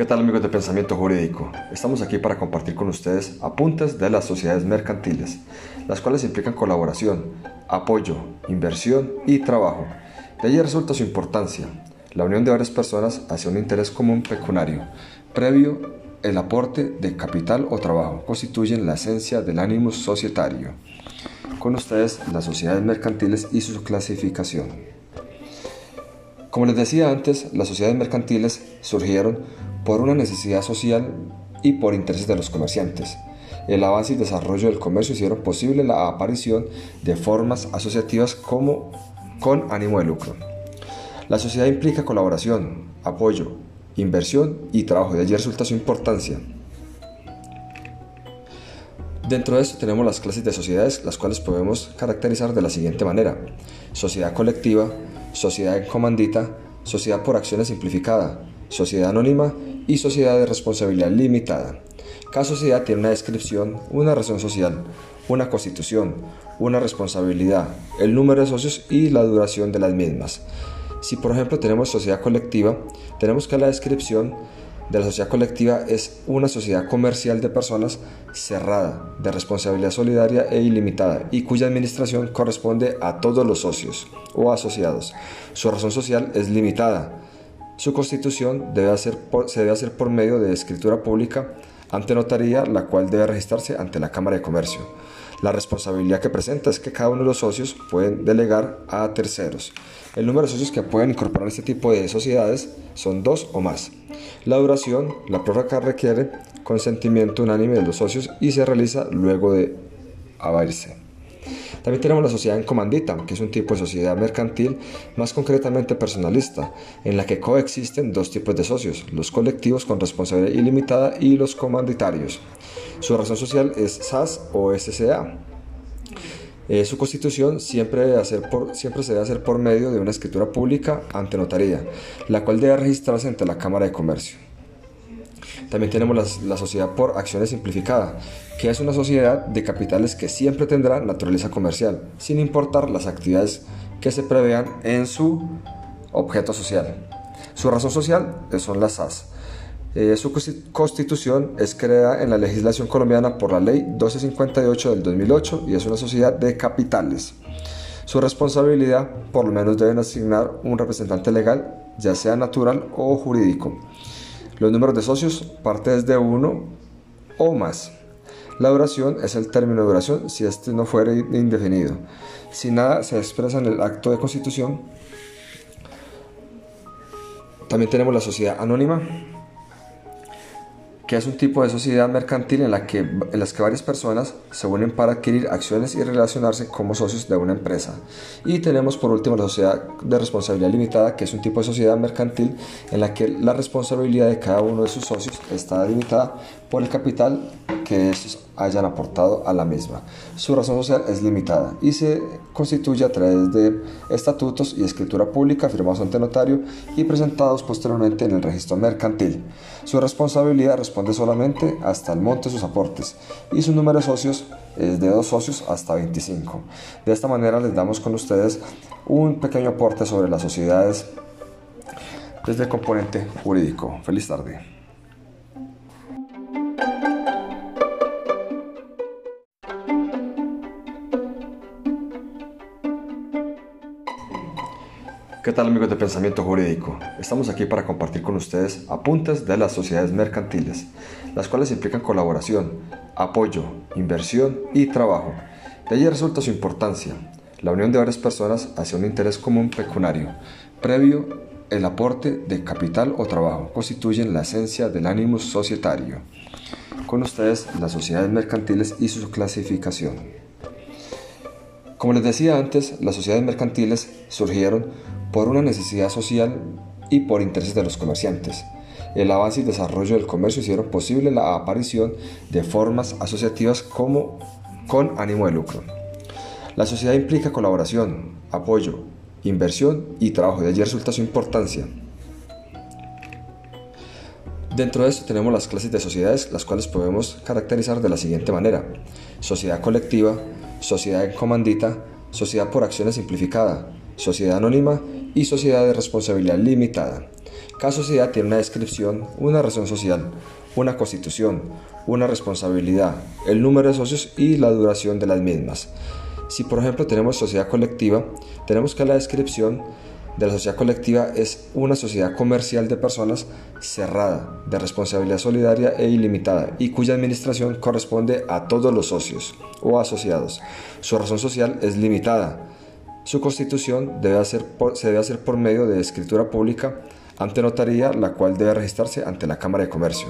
¿Qué tal amigos de Pensamiento Jurídico? Estamos aquí para compartir con ustedes apuntes de las sociedades mercantiles, las cuales implican colaboración, apoyo, inversión y trabajo. De allí resulta su importancia, la unión de varias personas hacia un interés común pecuniario, previo el aporte de capital o trabajo, constituyen la esencia del ánimo societario. Con ustedes las sociedades mercantiles y su clasificación. Como les decía antes, las sociedades mercantiles surgieron por una necesidad social y por intereses de los comerciantes. El avance y desarrollo del comercio hicieron posible la aparición de formas asociativas como con ánimo de lucro. La sociedad implica colaboración, apoyo, inversión y trabajo, de allí resulta su importancia. Dentro de esto tenemos las clases de sociedades, las cuales podemos caracterizar de la siguiente manera. Sociedad colectiva, sociedad en comandita, sociedad por acciones simplificada, sociedad anónima y sociedad de responsabilidad limitada. Cada sociedad tiene una descripción, una razón social, una constitución, una responsabilidad, el número de socios y la duración de las mismas. Si por ejemplo tenemos sociedad colectiva, tenemos que la descripción de la sociedad colectiva es una sociedad comercial de personas cerrada, de responsabilidad solidaria e ilimitada y cuya administración corresponde a todos los socios o asociados. Su razón social es limitada, su constitución debe hacer se debe hacer por medio de escritura pública ante notaría, la cual debe registrarse ante la Cámara de Comercio. La responsabilidad que presenta es que cada uno de los socios pueden delegar a terceros. El número de socios que pueden incorporar este tipo de sociedades son dos o más. La duración, la prórroga requiere consentimiento unánime de los socios y se realiza luego de haberse. También tenemos la sociedad en comandita, que es un tipo de sociedad mercantil, más concretamente personalista, en la que coexisten dos tipos de socios, los colectivos con responsabilidad ilimitada y los comanditarios. Su razón social es SAS o SCA. Eh, su constitución siempre, se debe hacer por medio de una escritura pública ante notaría, la cual debe registrarse ante la Cámara de Comercio. También tenemos la, sociedad por acciones simplificada, que es una sociedad de capitales que siempre tendrá naturaleza comercial, sin importar las actividades que se prevean en su objeto social. Su razón social son las SAS. Eh, su constitución es creada en la legislación colombiana por la ley 1258 del 2008 y es una sociedad de capitales. Su responsabilidad, por lo menos deben asignar un representante legal, ya sea natural o jurídico. Los números de socios parte desde uno o más. La duración es el término de duración si este no fuera indefinido. Si nada se expresa en el acto de constitución, también tenemos la sociedad anónima, que es un tipo de sociedad mercantil en, la que, en las que varias personas se unen para adquirir acciones y relacionarse como socios de una empresa. Y tenemos por último la sociedad de responsabilidad limitada, que es un tipo de sociedad mercantil en la que la responsabilidad de cada uno de sus socios está limitada por el capital que estos hayan aportado a la misma. Su razón social es limitada y se constituye a través de estatutos y escritura pública firmados ante notario y presentados posteriormente en el registro mercantil. Su responsabilidad solamente hasta el monte de sus aportes y su número de socios es de dos socios hasta 25. De esta manera les damos con ustedes un pequeño aporte sobre las sociedades desde el componente jurídico. Feliz tarde. ¿Qué tal amigos de Pensamiento Jurídico? Estamos aquí para compartir con ustedes apuntes de las sociedades mercantiles, las cuales implican colaboración, apoyo, inversión y trabajo. De allí resulta su importancia, la unión de varias personas hacia un interés común pecuniario, previo el aporte de capital o trabajo, constituyen la esencia del ánimo societario. Con ustedes las sociedades mercantiles y su clasificación. Como les decía antes, las sociedades mercantiles surgieron por una necesidad social y por intereses de los comerciantes. El avance y desarrollo del comercio hicieron posible la aparición de formas asociativas como con ánimo de lucro. La sociedad implica colaboración, apoyo, inversión y trabajo, de allí resulta su importancia. Dentro de esto tenemos las clases de sociedades, las cuales podemos caracterizar de la siguiente manera. Sociedad colectiva, sociedad en comandita, sociedad por acciones simplificada, sociedad anónima y sociedad de responsabilidad limitada. Cada sociedad tiene una descripción, una razón social, una constitución, una responsabilidad, el número de socios y la duración de las mismas. Si por ejemplo tenemos sociedad colectiva, tenemos que la descripción de la sociedad colectiva es una sociedad comercial de personas cerrada, de responsabilidad solidaria e ilimitada y cuya administración corresponde a todos los socios o asociados. Su razón social es limitada. Su constitución debe hacer se debe hacer por medio de escritura pública ante notaría, la cual debe registrarse ante la Cámara de Comercio.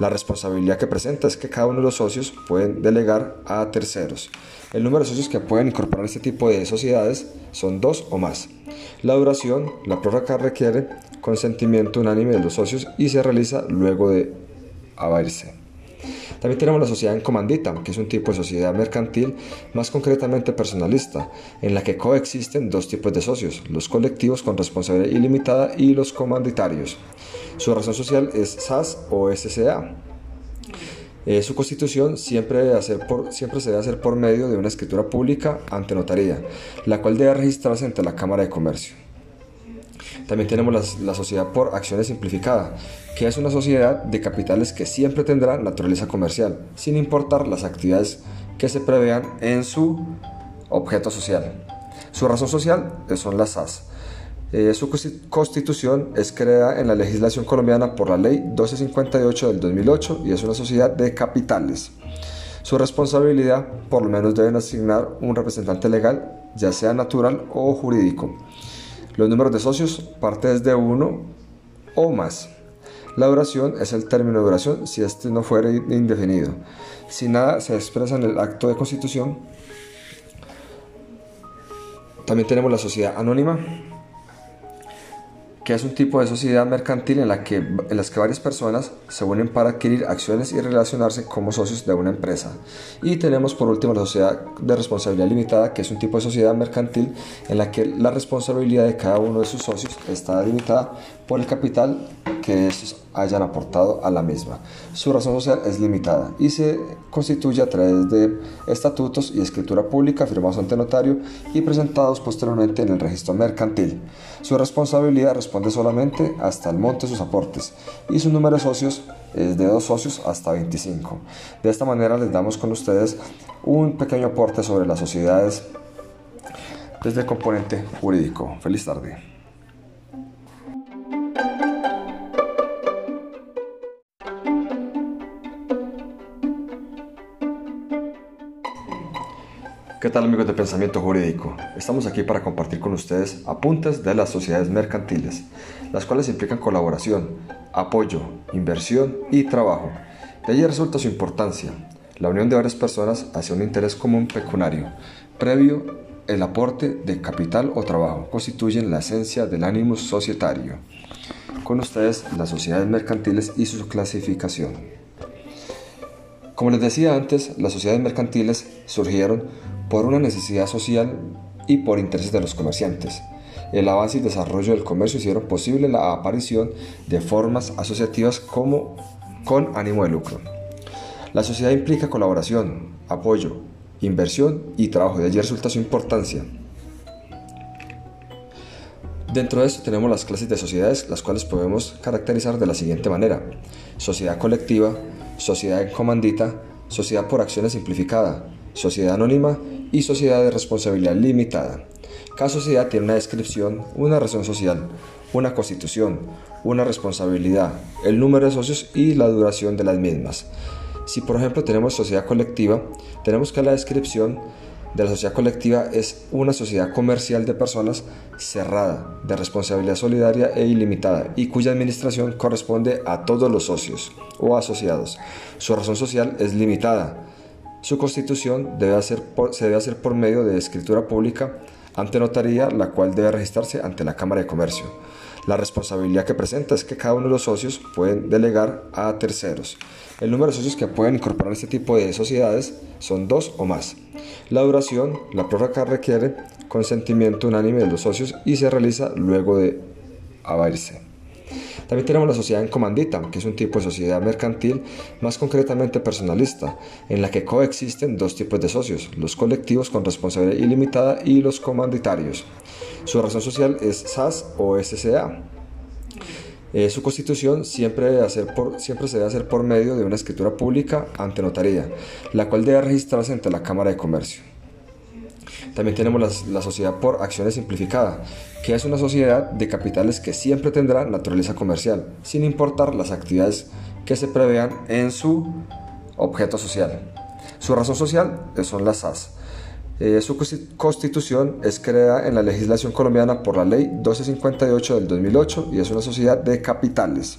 La responsabilidad que presenta es que cada uno de los socios pueden delegar a terceros. El número de socios que pueden incorporar este tipo de sociedades son dos o más. La duración, la prórroga requiere consentimiento unánime de los socios y se realiza luego de abrirse. También tenemos la sociedad en comandita, que es un tipo de sociedad mercantil, más concretamente personalista, en la que coexisten dos tipos de socios, los colectivos con responsabilidad ilimitada y los comanditarios. Su razón social es SAS o SCA. Eh, su constitución siempre, debe por, siempre se debe hacer por medio de una escritura pública ante notaría, la cual debe registrarse ante la Cámara de Comercio. También tenemos la, sociedad por acciones simplificada, que es una sociedad de capitales que siempre tendrá naturaleza comercial, sin importar las actividades que se prevean en su objeto social. Su razón social son las SAS. Eh, su constitución es creada en la legislación colombiana por la ley 1258 del 2008 y es una sociedad de capitales. Su responsabilidad, por lo menos deben asignar un representante legal, ya sea natural o jurídico. Los números de socios parte desde uno o más. La duración es el término de duración si este no fuera indefinido. Si nada se expresa en el acto de constitución, también tenemos la sociedad anónima, que es un tipo de sociedad mercantil en la que, en las que varias personas se unen para adquirir acciones y relacionarse como socios de una empresa. Y tenemos por último la sociedad de responsabilidad limitada, que es un tipo de sociedad mercantil en la que la responsabilidad de cada uno de sus socios está limitada por el capital que estos hayan aportado a la misma. Su razón social es limitada y se constituye a través de estatutos y escritura pública firmados ante notario y presentados posteriormente en el registro mercantil. Su responsabilidad responde solamente hasta el monte de sus aportes y su número de socios es de dos socios hasta 25. De esta manera les damos con ustedes un pequeño aporte sobre las sociedades desde el componente jurídico. Feliz tarde. ¿Qué tal amigos de Pensamiento Jurídico? Estamos aquí para compartir con ustedes apuntes de las sociedades mercantiles, las cuales implican colaboración, apoyo, inversión y trabajo. De allí resulta su importancia, la unión de varias personas hacia un interés común pecuniario, previo el aporte de capital o trabajo, constituyen la esencia del ánimo societario. Con ustedes las sociedades mercantiles y su clasificación. Como les decía antes, las sociedades mercantiles surgieron por una necesidad social y por intereses de los comerciantes. El avance y desarrollo del comercio hicieron posible la aparición de formas asociativas como con ánimo de lucro. La sociedad implica colaboración, apoyo, inversión y trabajo, de allí resulta su importancia. Dentro de esto tenemos las clases de sociedades, las cuales podemos caracterizar de la siguiente manera. Sociedad colectiva, sociedad en comandita, sociedad por acciones simplificada, sociedad anónima y sociedad de responsabilidad limitada. Cada sociedad tiene una descripción, una razón social, una constitución, una responsabilidad, el número de socios y la duración de las mismas. Si por ejemplo tenemos sociedad colectiva, tenemos que la descripción de la sociedad colectiva es una sociedad comercial de personas cerrada, de responsabilidad solidaria e ilimitada y cuya administración corresponde a todos los socios o asociados. Su razón social es limitada su constitución debe hacer se debe hacer por medio de escritura pública ante notaría, la cual debe registrarse ante la Cámara de Comercio. La responsabilidad que presenta es que cada uno de los socios pueden delegar a terceros. El número de socios que pueden incorporar este tipo de sociedades son dos o más. La duración, la prórroga requiere consentimiento unánime de los socios y se realiza luego de abrirse. También tenemos la sociedad en comandita, que es un tipo de sociedad mercantil, más concretamente personalista, en la que coexisten dos tipos de socios, los colectivos con responsabilidad ilimitada y los comanditarios. Su razón social es SAS o SCA. Eh, su constitución siempre, debe hacer siempre se debe hacer por medio de una escritura pública ante notaría, la cual debe registrarse ante la Cámara de Comercio. También tenemos la, sociedad por acciones simplificada, que es una sociedad de capitales que siempre tendrá naturaleza comercial, sin importar las actividades que se prevean en su objeto social. Su razón social son las SAS. Eh, su constitución es creada en la legislación colombiana por la ley 1258 del 2008 y es una sociedad de capitales.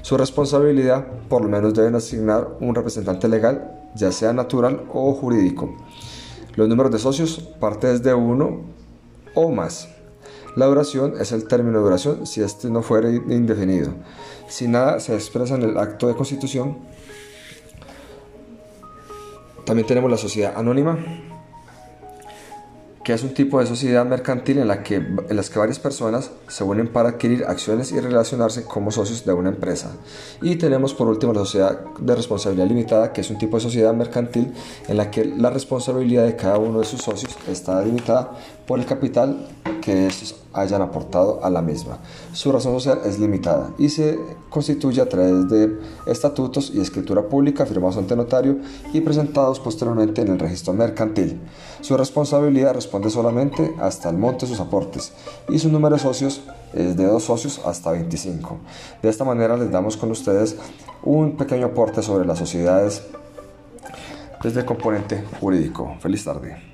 Su responsabilidad, por lo menos deben asignar un representante legal, ya sea natural o jurídico. Los números de socios parte desde uno o más. La duración es el término de duración si este no fuera indefinido. Si nada se expresa en el acto de constitución, también tenemos la sociedad anónima, que es un tipo de sociedad mercantil en la que en las que varias personas se unen para adquirir acciones y relacionarse como socios de una empresa. Y tenemos por último la sociedad de responsabilidad limitada, que es un tipo de sociedad mercantil en la que la responsabilidad de cada uno de sus socios está limitada por el capital que estos hayan aportado a la misma. Su razón social es limitada y se constituye a través de estatutos y escritura pública firmados ante notario y presentados posteriormente en el registro mercantil. Su responsabilidad responde solamente hasta el monte de sus aportes y su número de socios es de dos socios hasta 25. De esta manera les damos con ustedes un pequeño aporte sobre las sociedades desde el componente jurídico. Feliz tarde.